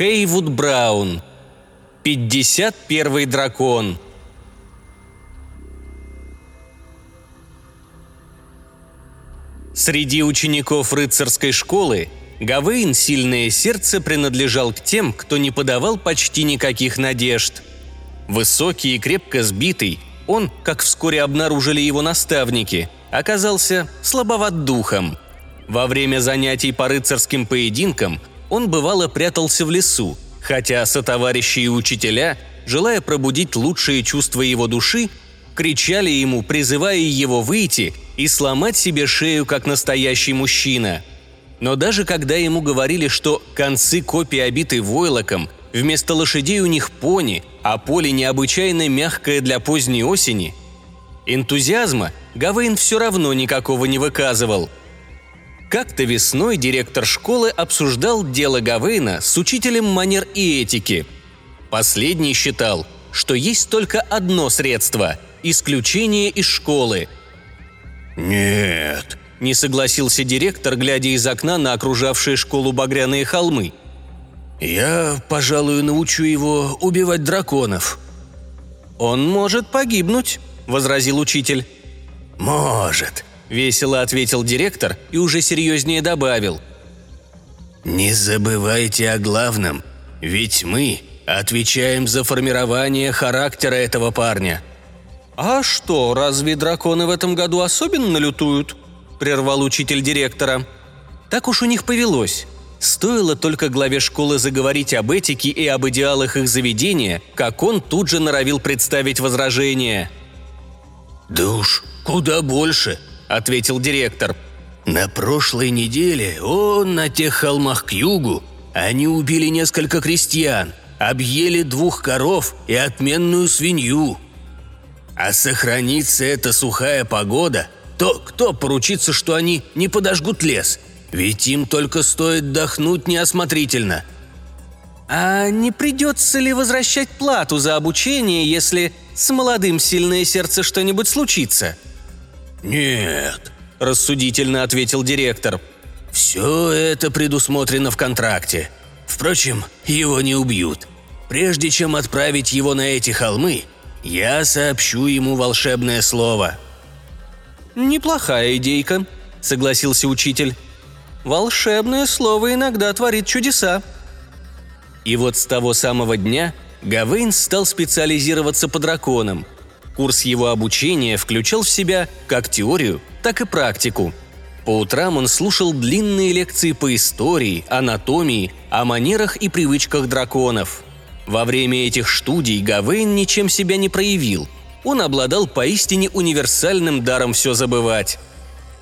Хейвуд Браун. 51 дракон. Среди учеников рыцарской школы Гавейн «Сильное сердце» принадлежал к тем, кто не подавал почти никаких надежд. Высокий и крепко сбитый, он, как вскоре обнаружили его наставники, оказался слабоват духом. Во время занятий по рыцарским поединкам он бывало прятался в лесу, хотя сотоварищи и учителя, желая пробудить лучшие чувства его души, кричали ему, призывая его выйти и сломать себе шею, как настоящий мужчина. Но даже когда ему говорили, что концы копий обиты войлоком, вместо лошадей у них пони, а поле необычайно мягкое для поздней осени, энтузиазма Гавейн все равно никакого не выказывал. Как-то весной директор школы обсуждал дело Гавейна с учителем манер и этики. Последний считал, что есть только одно средство – исключение из школы. «Нет», – не согласился директор, глядя из окна на окружавшие школу багряные холмы. «Я, пожалуй, научу его убивать драконов». «Он может погибнуть», – возразил учитель. «Может», – весело ответил директор и уже серьезнее добавил. «Не забывайте о главном, ведь мы отвечаем за формирование характера этого парня. «А что, разве драконы в этом году особенно лютуют?» – прервал учитель директора. Так уж у них повелось. Стоило только главе школы заговорить об этике и об идеалах их заведения, как он тут же норовил представить возражение. «Да уж, куда больше», – ответил директор. «На прошлой неделе он на тех холмах к югу. Они убили несколько крестьян, объели двух коров и отменную свинью. А сохранится эта сухая погода, то кто поручится, что они не подожгут лес? Ведь им только стоит дохнуть неосмотрительно. А не придется ли возвращать плату за обучение, если с молодым сильное сердце что-нибудь случится? Нет, рассудительно ответил директор. Все это предусмотрено в контракте. Впрочем, его не убьют. Прежде чем отправить его на эти холмы, я сообщу ему волшебное слово». «Неплохая идейка», — согласился учитель. «Волшебное слово иногда творит чудеса». И вот с того самого дня Гавейн стал специализироваться по драконам. Курс его обучения включал в себя как теорию, так и практику. По утрам он слушал длинные лекции по истории, анатомии, о манерах и привычках драконов – во время этих студий Гавейн ничем себя не проявил. Он обладал поистине универсальным даром все забывать.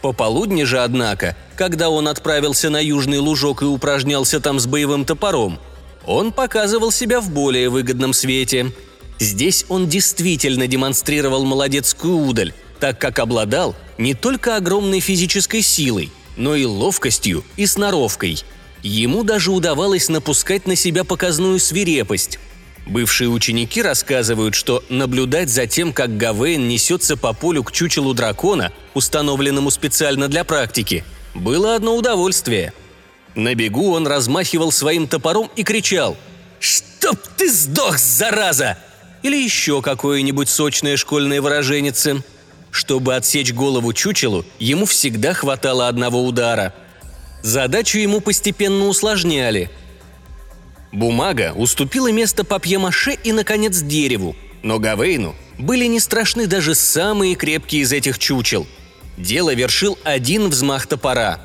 Пополудни же, однако, когда он отправился на южный лужок и упражнялся там с боевым топором, он показывал себя в более выгодном свете. Здесь он действительно демонстрировал молодецкую удаль, так как обладал не только огромной физической силой, но и ловкостью и сноровкой – Ему даже удавалось напускать на себя показную свирепость. Бывшие ученики рассказывают, что наблюдать за тем, как Гавейн несется по полю к чучелу дракона, установленному специально для практики, было одно удовольствие. На бегу он размахивал своим топором и кричал «Чтоб ты сдох, зараза!» Или еще какое-нибудь сочное школьное выраженице. Чтобы отсечь голову чучелу, ему всегда хватало одного удара – Задачу ему постепенно усложняли. Бумага уступила место папье-маше и, наконец, дереву, но Гавейну были не страшны даже самые крепкие из этих чучел. Дело вершил один взмах топора.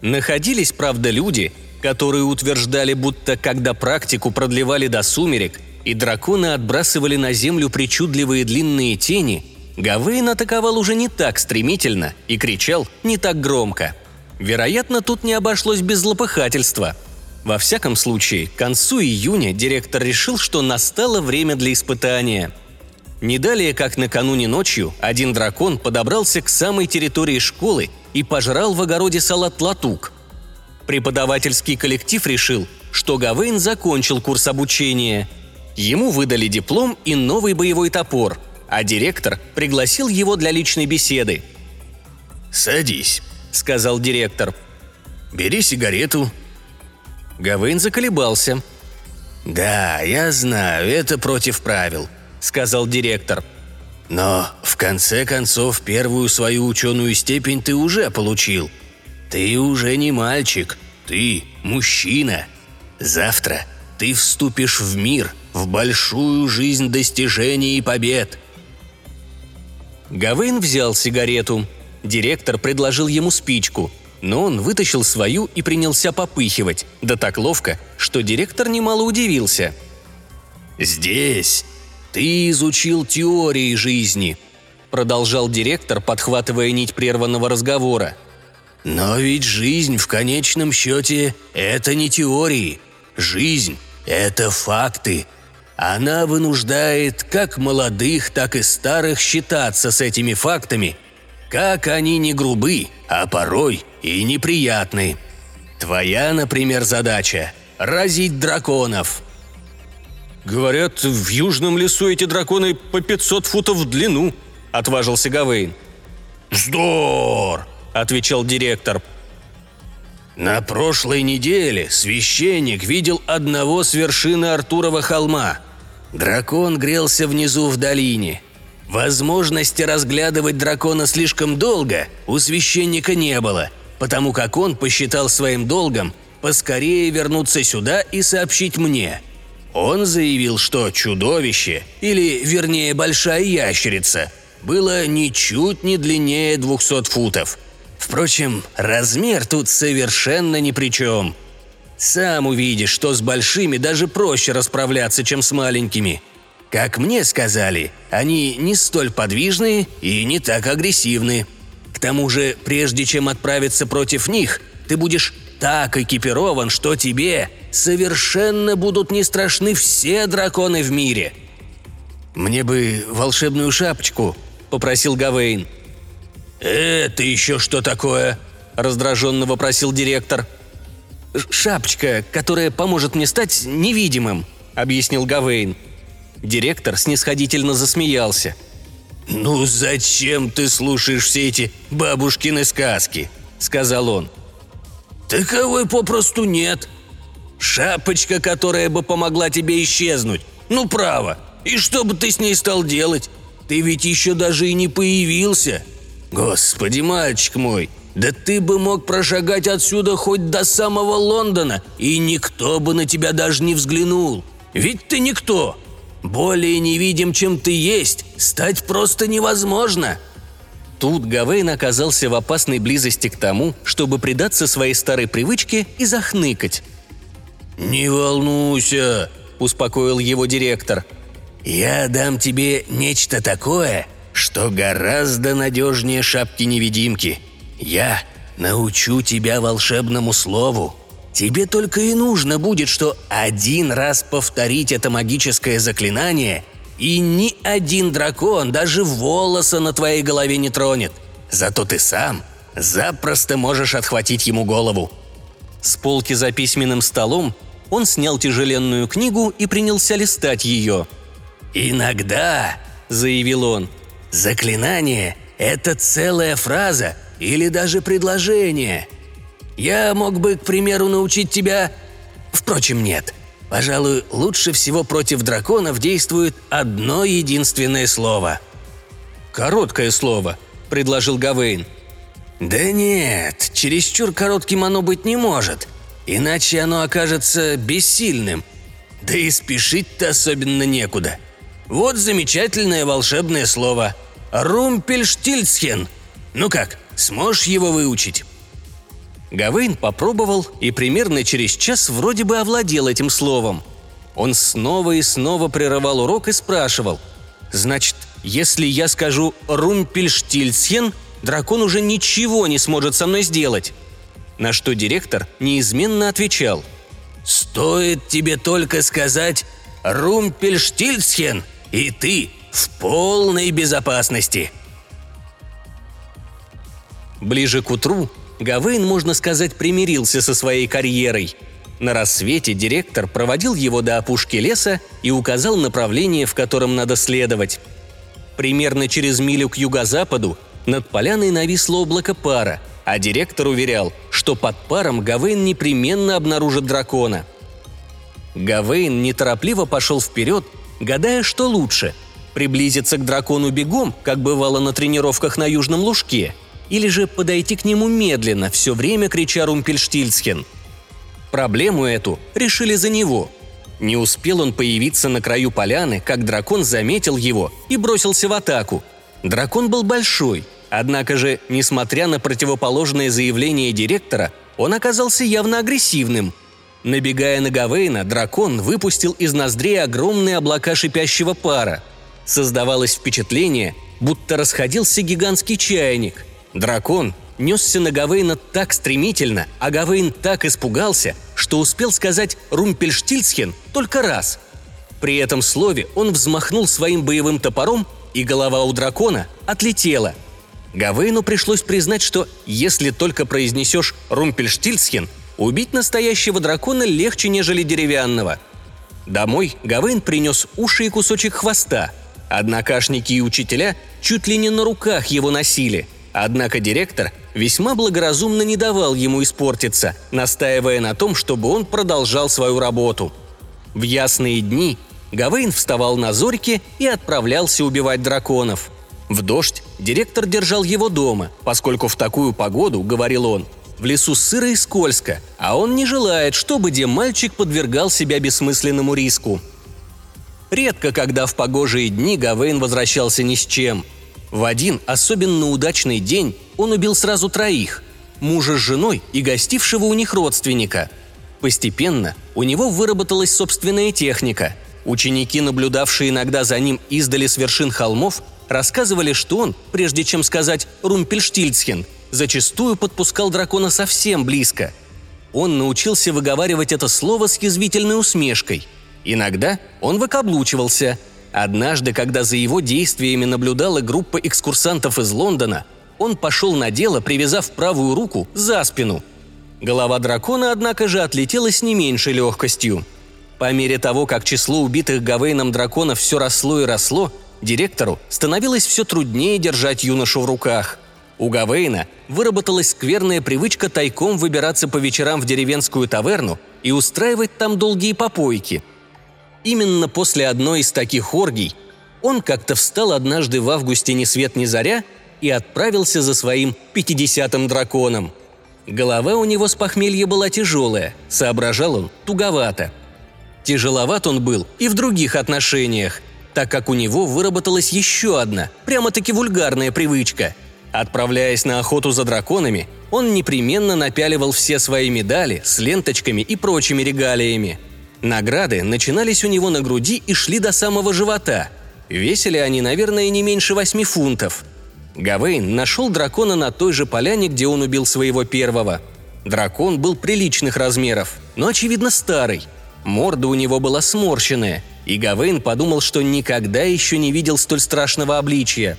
Находились, правда, люди, которые утверждали, будто когда практику продлевали до сумерек и драконы отбрасывали на землю причудливые длинные тени, Гавейн атаковал уже не так стремительно и кричал не так громко – Вероятно, тут не обошлось без злопыхательства. Во всяком случае, к концу июня директор решил, что настало время для испытания. Не далее, как накануне ночью, один дракон подобрался к самой территории школы и пожрал в огороде салат латук. Преподавательский коллектив решил, что Гавейн закончил курс обучения. Ему выдали диплом и новый боевой топор, а директор пригласил его для личной беседы. «Садись», — сказал директор. «Бери сигарету». Гавейн заколебался. «Да, я знаю, это против правил», — сказал директор. «Но, в конце концов, первую свою ученую степень ты уже получил. Ты уже не мальчик, ты мужчина. Завтра ты вступишь в мир, в большую жизнь достижений и побед». Гавейн взял сигарету. Директор предложил ему спичку — но он вытащил свою и принялся попыхивать, да так ловко, что директор немало удивился. «Здесь ты изучил теории жизни», — продолжал директор, подхватывая нить прерванного разговора. «Но ведь жизнь в конечном счете — это не теории. Жизнь — это факты. Она вынуждает как молодых, так и старых считаться с этими фактами — как они не грубы, а порой и неприятны. Твоя, например, задача – разить драконов. «Говорят, в южном лесу эти драконы по 500 футов в длину», – отважился Гавейн. «Вздор!» – отвечал директор. На прошлой неделе священник видел одного с вершины Артурова холма. Дракон грелся внизу в долине – Возможности разглядывать дракона слишком долго у священника не было, потому как он посчитал своим долгом поскорее вернуться сюда и сообщить мне. Он заявил, что чудовище, или вернее большая ящерица, было ничуть не длиннее 200 футов. Впрочем, размер тут совершенно ни при чем. Сам увидишь, что с большими даже проще расправляться, чем с маленькими – как мне сказали, они не столь подвижные и не так агрессивны. К тому же, прежде чем отправиться против них, ты будешь так экипирован, что тебе совершенно будут не страшны все драконы в мире. «Мне бы волшебную шапочку», — попросил Гавейн. «Это еще что такое?» – раздраженно вопросил директор. «Шапочка, которая поможет мне стать невидимым», – объяснил Гавейн. Директор снисходительно засмеялся. «Ну зачем ты слушаешь все эти бабушкины сказки?» – сказал он. «Таковой попросту нет. Шапочка, которая бы помогла тебе исчезнуть. Ну, право. И что бы ты с ней стал делать? Ты ведь еще даже и не появился. Господи, мальчик мой, да ты бы мог прошагать отсюда хоть до самого Лондона, и никто бы на тебя даже не взглянул. Ведь ты никто. Более невидим, чем ты есть, стать просто невозможно!» Тут Гавейн оказался в опасной близости к тому, чтобы предаться своей старой привычке и захныкать. «Не волнуйся», – успокоил его директор. «Я дам тебе нечто такое, что гораздо надежнее шапки-невидимки. Я научу тебя волшебному слову. Тебе только и нужно будет, что один раз повторить это магическое заклинание, и ни один дракон даже волоса на твоей голове не тронет. Зато ты сам запросто можешь отхватить ему голову». С полки за письменным столом он снял тяжеленную книгу и принялся листать ее. «Иногда», — заявил он, — «заклинание — это целая фраза или даже предложение — я мог бы, к примеру, научить тебя... Впрочем, нет. Пожалуй, лучше всего против драконов действует одно единственное слово. «Короткое слово», — предложил Гавейн. «Да нет, чересчур коротким оно быть не может, иначе оно окажется бессильным. Да и спешить-то особенно некуда. Вот замечательное волшебное слово. Румпельштильцхен. Ну как, сможешь его выучить?» Гавейн попробовал и примерно через час вроде бы овладел этим словом. Он снова и снова прерывал урок и спрашивал. «Значит, если я скажу «Румпельштильцхен», дракон уже ничего не сможет со мной сделать?» На что директор неизменно отвечал. «Стоит тебе только сказать «Румпельштильцхен», и ты в полной безопасности». Ближе к утру Гавейн, можно сказать, примирился со своей карьерой. На рассвете директор проводил его до опушки леса и указал направление, в котором надо следовать. Примерно через милю к юго-западу над поляной нависло облако пара, а директор уверял, что под паром Гавейн непременно обнаружит дракона. Гавейн неторопливо пошел вперед, гадая, что лучше – приблизиться к дракону бегом, как бывало на тренировках на Южном Лужке, или же подойти к нему медленно, все время крича Румпельштильцхен. Проблему эту решили за него. Не успел он появиться на краю поляны, как дракон заметил его и бросился в атаку. Дракон был большой, однако же, несмотря на противоположное заявление директора, он оказался явно агрессивным. Набегая на Гавейна, дракон выпустил из ноздрей огромные облака шипящего пара – Создавалось впечатление, будто расходился гигантский чайник. Дракон несся на Гавейна так стремительно, а Гавейн так испугался, что успел сказать «Румпельштильцхен» только раз. При этом слове он взмахнул своим боевым топором, и голова у дракона отлетела. Гавейну пришлось признать, что если только произнесешь «Румпельштильцхен», убить настоящего дракона легче, нежели деревянного. Домой Гавейн принес уши и кусочек хвоста – Однокашники и учителя чуть ли не на руках его носили. Однако директор весьма благоразумно не давал ему испортиться, настаивая на том, чтобы он продолжал свою работу. В ясные дни Гавейн вставал на зорьке и отправлялся убивать драконов. В дождь директор держал его дома, поскольку в такую погоду, говорил он, в лесу сыро и скользко, а он не желает, чтобы где мальчик подвергал себя бессмысленному риску – Редко, когда в погожие дни Гавейн возвращался ни с чем. В один особенно удачный день он убил сразу троих – мужа с женой и гостившего у них родственника. Постепенно у него выработалась собственная техника. Ученики, наблюдавшие иногда за ним издали с вершин холмов, рассказывали, что он, прежде чем сказать «Румпельштильцхен», зачастую подпускал дракона совсем близко. Он научился выговаривать это слово с язвительной усмешкой – Иногда он выкаблучивался. Однажды, когда за его действиями наблюдала группа экскурсантов из Лондона, он пошел на дело, привязав правую руку за спину. Голова дракона, однако же, отлетела с не меньшей легкостью. По мере того, как число убитых Гавейном драконов все росло и росло, директору становилось все труднее держать юношу в руках. У Гавейна выработалась скверная привычка тайком выбираться по вечерам в деревенскую таверну и устраивать там долгие попойки – Именно после одной из таких оргий он как-то встал однажды в августе ни свет ни заря и отправился за своим пятидесятым драконом. Голова у него с похмелья была тяжелая, соображал он туговато. Тяжеловат он был и в других отношениях, так как у него выработалась еще одна, прямо-таки вульгарная привычка. Отправляясь на охоту за драконами, он непременно напяливал все свои медали с ленточками и прочими регалиями – Награды начинались у него на груди и шли до самого живота. Весили они, наверное, не меньше восьми фунтов. Гавейн нашел дракона на той же поляне, где он убил своего первого. Дракон был приличных размеров, но, очевидно, старый. Морда у него была сморщенная, и Гавейн подумал, что никогда еще не видел столь страшного обличия.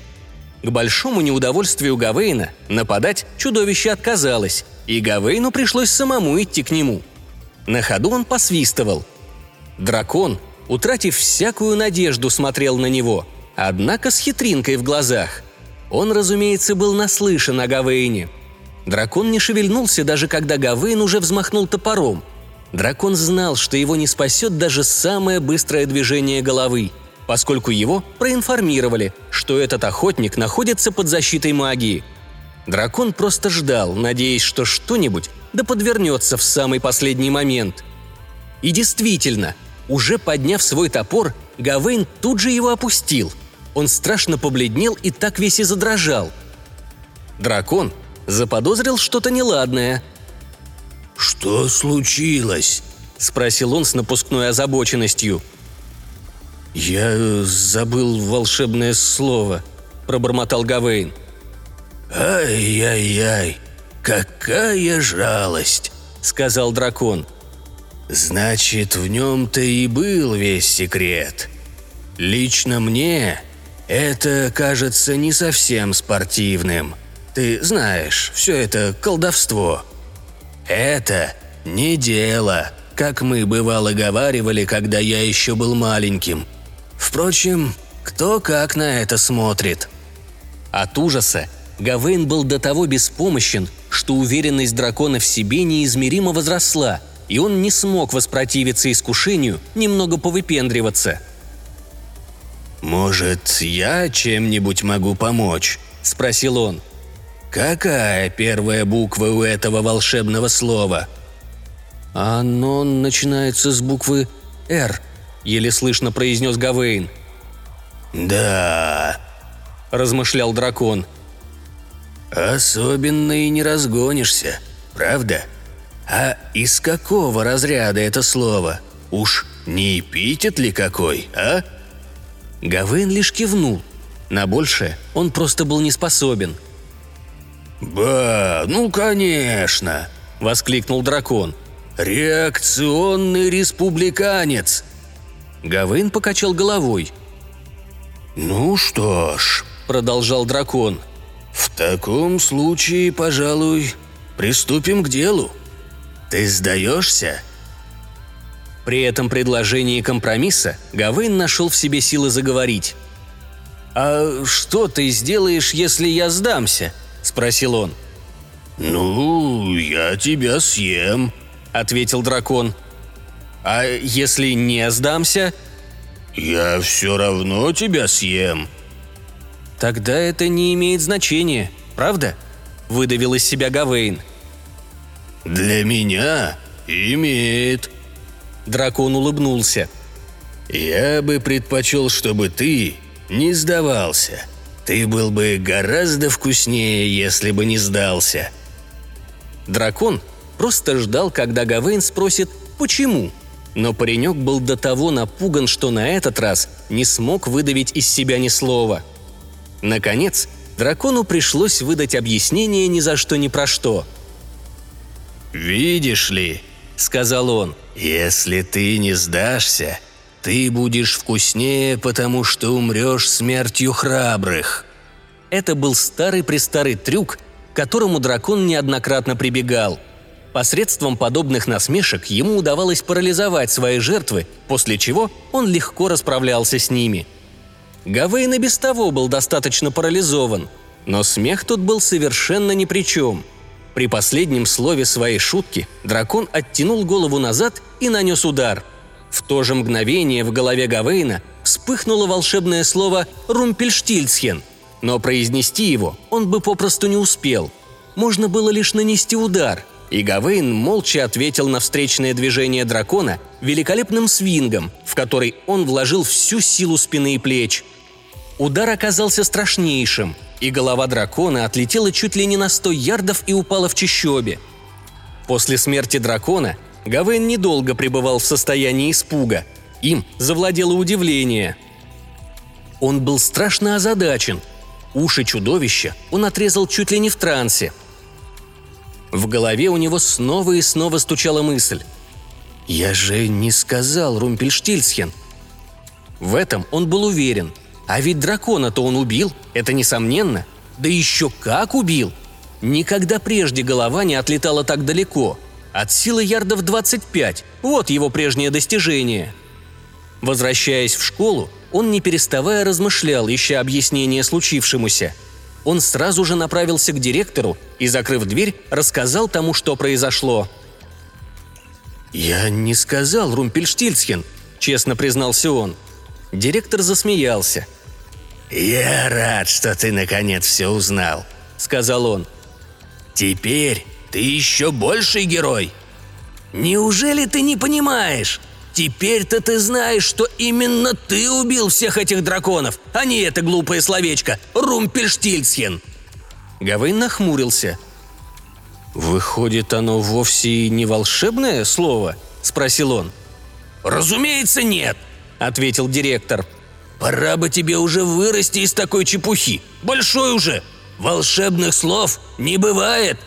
К большому неудовольствию Гавейна нападать чудовище отказалось, и Гавейну пришлось самому идти к нему. На ходу он посвистывал – Дракон, утратив всякую надежду, смотрел на него, однако с хитринкой в глазах. Он, разумеется, был наслышан о Гавейне. Дракон не шевельнулся, даже когда Гавейн уже взмахнул топором. Дракон знал, что его не спасет даже самое быстрое движение головы, поскольку его проинформировали, что этот охотник находится под защитой магии. Дракон просто ждал, надеясь, что что-нибудь да подвернется в самый последний момент – и действительно, уже подняв свой топор, Гавейн тут же его опустил. Он страшно побледнел и так весь и задрожал. Дракон заподозрил что-то неладное. «Что случилось?» – спросил он с напускной озабоченностью. «Я забыл волшебное слово», – пробормотал Гавейн. «Ай-яй-яй, какая жалость!» – сказал дракон. Значит, в нем-то и был весь секрет. Лично мне это кажется не совсем спортивным. Ты знаешь, все это колдовство. Это не дело, как мы бывало говаривали, когда я еще был маленьким. Впрочем, кто как на это смотрит. От ужаса Гавейн был до того беспомощен, что уверенность дракона в себе неизмеримо возросла – и он не смог воспротивиться искушению немного повыпендриваться. «Может, я чем-нибудь могу помочь?» – спросил он. «Какая первая буква у этого волшебного слова?» «Оно начинается с буквы «Р», — еле слышно произнес Гавейн. «Да», — размышлял дракон. «Особенно и не разгонишься, правда? А из какого разряда это слово? Уж не эпитет ли какой, а?» Гавейн лишь кивнул. На большее он просто был не способен. «Ба, ну конечно!» – воскликнул дракон. «Реакционный республиканец!» Гавейн покачал головой. «Ну что ж», — продолжал дракон, — «в таком случае, пожалуй, приступим к делу. Ты сдаешься?» При этом предложении компромисса Гавейн нашел в себе силы заговорить. «А что ты сделаешь, если я сдамся?» – спросил он. «Ну, я тебя съем», – ответил дракон. «А если не сдамся?» «Я все равно тебя съем». «Тогда это не имеет значения, правда?» – выдавил из себя Гавейн. «Для меня имеет». Дракон улыбнулся. «Я бы предпочел, чтобы ты не сдавался. Ты был бы гораздо вкуснее, если бы не сдался». Дракон просто ждал, когда Гавейн спросит «почему?», но паренек был до того напуган, что на этот раз не смог выдавить из себя ни слова. Наконец, дракону пришлось выдать объяснение ни за что ни про что. «Видишь ли», — сказал он, — «если ты не сдашься, ты будешь вкуснее, потому что умрешь смертью храбрых». Это был старый-престарый трюк, к которому дракон неоднократно прибегал — Посредством подобных насмешек ему удавалось парализовать свои жертвы, после чего он легко расправлялся с ними. Гавейн и без того был достаточно парализован, но смех тут был совершенно ни при чем. При последнем слове своей шутки дракон оттянул голову назад и нанес удар. В то же мгновение в голове Гавейна вспыхнуло волшебное слово «Румпельштильцхен», но произнести его он бы попросту не успел. Можно было лишь нанести удар – и Гавейн молча ответил на встречное движение дракона великолепным свингом, в который он вложил всю силу спины и плеч. Удар оказался страшнейшим, и голова дракона отлетела чуть ли не на сто ярдов и упала в чащобе. После смерти дракона Гавейн недолго пребывал в состоянии испуга. Им завладело удивление. Он был страшно озадачен. Уши чудовища он отрезал чуть ли не в трансе – в голове у него снова и снова стучала мысль. «Я же не сказал Румпельштильцхен». В этом он был уверен. А ведь дракона-то он убил, это несомненно. Да еще как убил! Никогда прежде голова не отлетала так далеко. От силы ярдов 25. Вот его прежнее достижение. Возвращаясь в школу, он не переставая размышлял, ища объяснение случившемуся – он сразу же направился к директору и, закрыв дверь, рассказал тому, что произошло. «Я не сказал, Румпельштильцхен», — честно признался он. Директор засмеялся. «Я рад, что ты наконец все узнал», — сказал он. «Теперь ты еще больший герой. Неужели ты не понимаешь? Теперь-то ты знаешь, что именно ты убил всех этих драконов, а не это глупое словечко «Румпельштильцхен». Гавейн нахмурился. «Выходит, оно вовсе не волшебное слово?» – спросил он. «Разумеется, нет», – ответил директор. «Пора бы тебе уже вырасти из такой чепухи. Большой уже. Волшебных слов не бывает».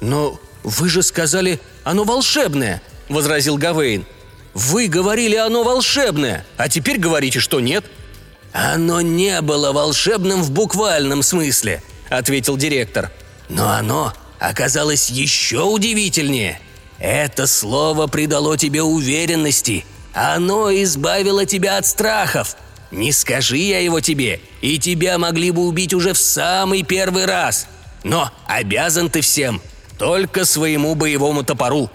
«Но вы же сказали, оно волшебное», – возразил Гавейн. – вы говорили, оно волшебное, а теперь говорите, что нет». «Оно не было волшебным в буквальном смысле», — ответил директор. «Но оно оказалось еще удивительнее. Это слово придало тебе уверенности. Оно избавило тебя от страхов. Не скажи я его тебе, и тебя могли бы убить уже в самый первый раз. Но обязан ты всем, только своему боевому топору.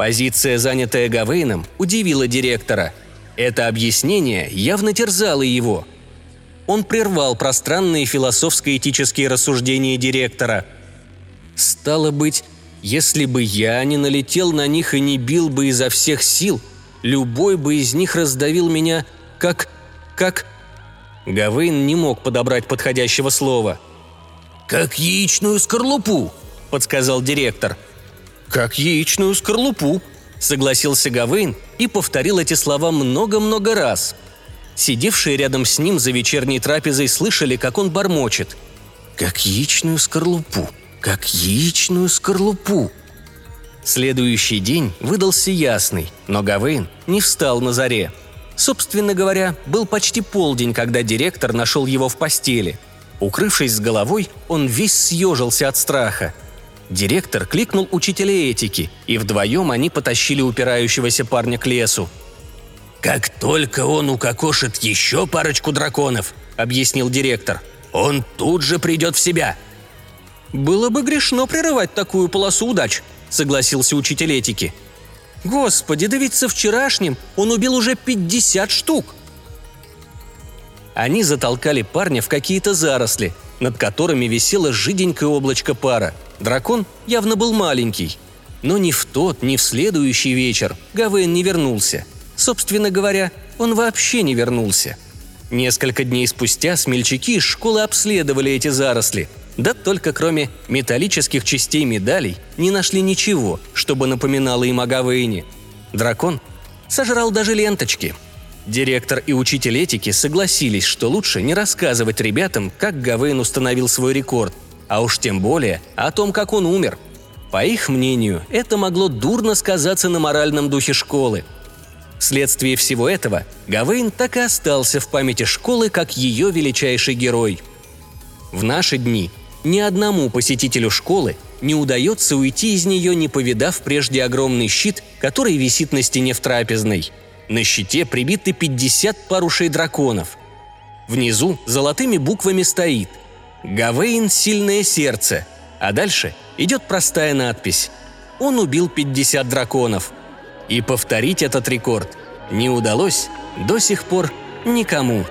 Позиция, занятая Гавейном, удивила директора. Это объяснение явно терзало его. Он прервал пространные философско-этические рассуждения директора. «Стало быть, если бы я не налетел на них и не бил бы изо всех сил, любой бы из них раздавил меня как... как...» Гавейн не мог подобрать подходящего слова. «Как яичную скорлупу», — подсказал директор. «Как яичную скорлупу», — согласился Гавейн и повторил эти слова много-много раз. Сидевшие рядом с ним за вечерней трапезой слышали, как он бормочет. «Как яичную скорлупу, как яичную скорлупу». Следующий день выдался ясный, но Гавейн не встал на заре. Собственно говоря, был почти полдень, когда директор нашел его в постели. Укрывшись с головой, он весь съежился от страха. Директор кликнул учителя этики, и вдвоем они потащили упирающегося парня к лесу. «Как только он укокошит еще парочку драконов», — объяснил директор, — «он тут же придет в себя». «Было бы грешно прерывать такую полосу удач», — согласился учитель этики. «Господи, да ведь со вчерашним он убил уже 50 штук!» Они затолкали парня в какие-то заросли, над которыми висело жиденькое облачко пара. Дракон явно был маленький. Но ни в тот, ни в следующий вечер Гавейн не вернулся. Собственно говоря, он вообще не вернулся. Несколько дней спустя смельчаки из школы обследовали эти заросли – да только кроме металлических частей медалей не нашли ничего, чтобы напоминало им о Гавейне. Дракон сожрал даже ленточки. Директор и учитель этики согласились, что лучше не рассказывать ребятам, как Гавейн установил свой рекорд, а уж тем более о том, как он умер. По их мнению, это могло дурно сказаться на моральном духе школы. Вследствие всего этого Гавейн так и остался в памяти школы как ее величайший герой. В наши дни ни одному посетителю школы не удается уйти из нее, не повидав прежде огромный щит, который висит на стене в трапезной. На щите прибиты 50 парушей драконов. Внизу золотыми буквами стоит «Гавейн – сильное сердце», а дальше идет простая надпись «Он убил 50 драконов». И повторить этот рекорд не удалось до сих пор никому.